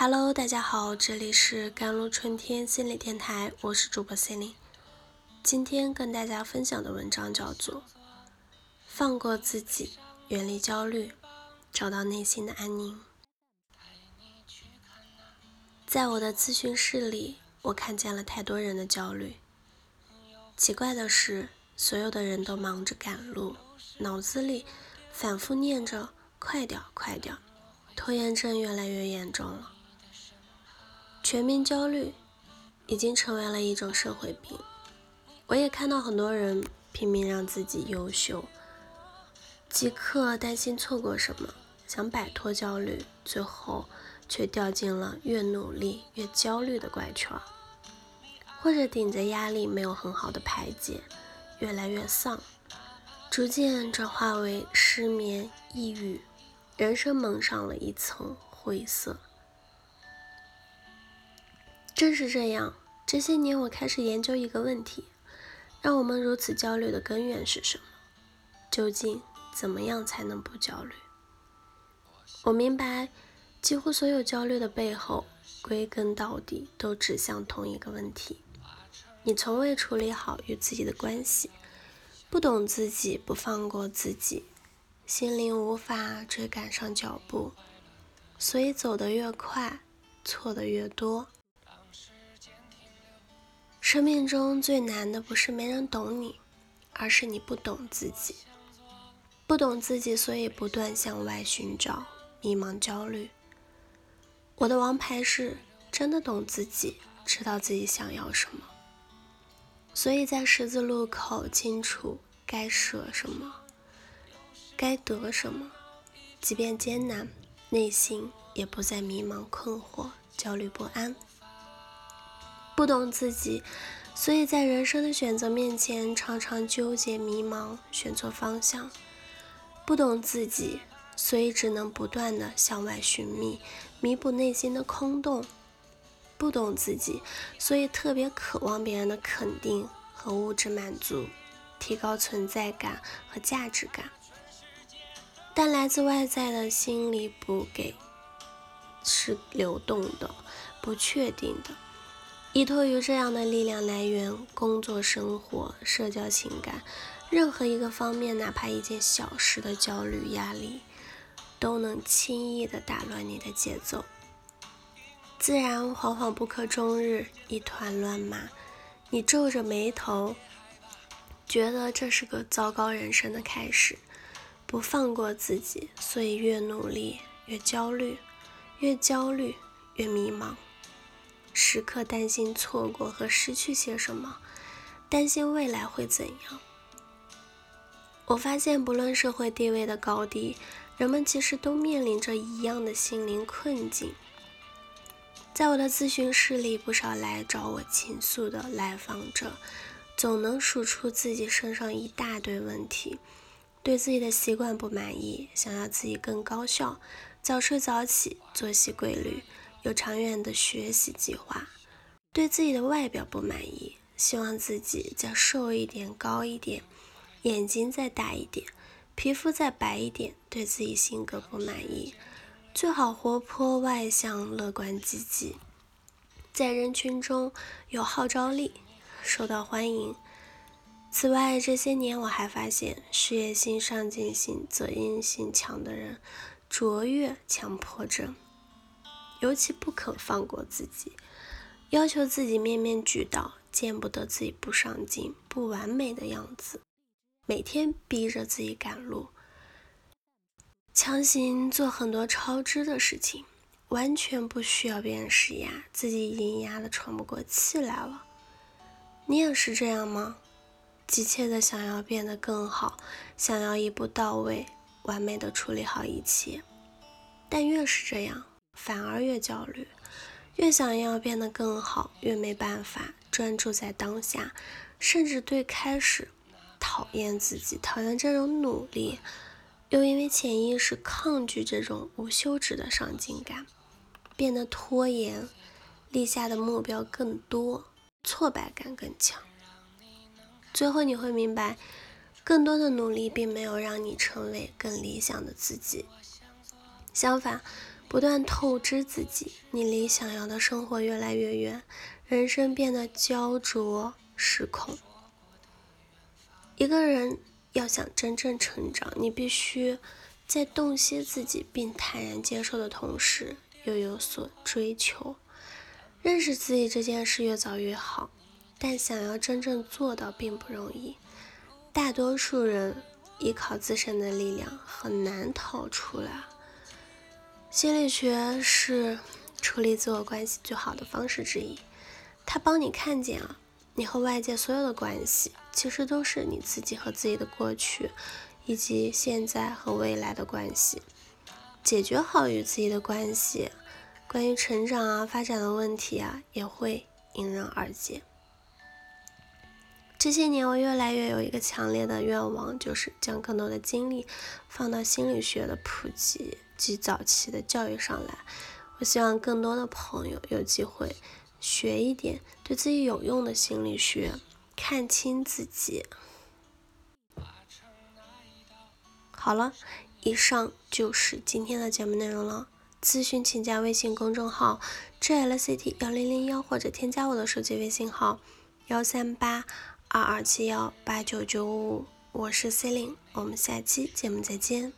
Hello，大家好，这里是甘露春天心理电台，我是主播 c e l i n 今天跟大家分享的文章叫做《放过自己，远离焦虑，找到内心的安宁》。在我的咨询室里，我看见了太多人的焦虑。奇怪的是，所有的人都忙着赶路，脑子里反复念着“快点，快点”，拖延症越来越严重了。全民焦虑已经成为了一种社会病。我也看到很多人拼命让自己优秀，即刻担心错过什么，想摆脱焦虑，最后却掉进了越努力越焦虑的怪圈，或者顶着压力没有很好的排解，越来越丧，逐渐转化为失眠、抑郁，人生蒙上了一层灰色。正是这样，这些年我开始研究一个问题：让我们如此焦虑的根源是什么？究竟怎么样才能不焦虑？我明白，几乎所有焦虑的背后，归根到底都指向同一个问题：你从未处理好与自己的关系，不懂自己，不放过自己，心灵无法追赶上脚步，所以走得越快，错的越多。生命中最难的不是没人懂你，而是你不懂自己。不懂自己，所以不断向外寻找，迷茫焦虑。我的王牌是真的懂自己，知道自己想要什么，所以在十字路口清楚该舍什么，该得什么，即便艰难，内心也不再迷茫困惑、焦虑不安。不懂自己，所以在人生的选择面前常常纠结迷茫，选错方向。不懂自己，所以只能不断的向外寻觅，弥补内心的空洞。不懂自己，所以特别渴望别人的肯定和物质满足，提高存在感和价值感。但来自外在的心理补给，是流动的，不确定的。依托于这样的力量来源，工作、生活、社交、情感，任何一个方面，哪怕一件小事的焦虑、压力，都能轻易的打乱你的节奏，自然惶惶不可终日，一团乱麻。你皱着眉头，觉得这是个糟糕人生的开始，不放过自己，所以越努力越焦虑，越焦虑越迷茫。时刻担心错过和失去些什么，担心未来会怎样。我发现，不论社会地位的高低，人们其实都面临着一样的心灵困境。在我的咨询室里，不少来找我倾诉的来访者，总能数出自己身上一大堆问题：对自己的习惯不满意，想要自己更高效，早睡早起，作息规律。有长远的学习计划，对自己的外表不满意，希望自己再瘦一点、高一点，眼睛再大一点，皮肤再白一点。对自己性格不满意，最好活泼外向、乐观积极，在人群中有号召力，受到欢迎。此外，这些年我还发现，事业心、上进心、责任心强的人，卓越强迫症。尤其不肯放过自己，要求自己面面俱到，见不得自己不上进、不完美的样子，每天逼着自己赶路，强行做很多超支的事情，完全不需要别人施压，自己已经压得喘不过气来了。你也是这样吗？急切的想要变得更好，想要一步到位、完美的处理好一切，但越是这样。反而越焦虑，越想要变得更好，越没办法专注在当下，甚至对开始讨厌自己，讨厌这种努力，又因为潜意识抗拒这种无休止的上进感，变得拖延，立下的目标更多，挫败感更强。最后你会明白，更多的努力并没有让你成为更理想的自己，相反。不断透支自己，你离想要的生活越来越远，人生变得焦灼失控。一个人要想真正成长，你必须在洞悉自己并坦然接受的同时，又有所追求。认识自己这件事越早越好，但想要真正做到并不容易。大多数人依靠自身的力量很难逃出来。心理学是处理自我关系最好的方式之一，它帮你看见啊，你和外界所有的关系其实都是你自己和自己的过去，以及现在和未来的关系。解决好与自己的关系。关于成长啊、发展的问题啊，也会迎刃而解。这些年，我越来越有一个强烈的愿望，就是将更多的精力放到心理学的普及及早期的教育上来。我希望更多的朋友有机会学一点对自己有用的心理学，看清自己。好了，以上就是今天的节目内容了。咨询请加微信公众号 jlct 幺零零幺，或者添加我的手机微信号幺三八二二七幺八九九五，我是 C e l i n e 我们下期节目再见。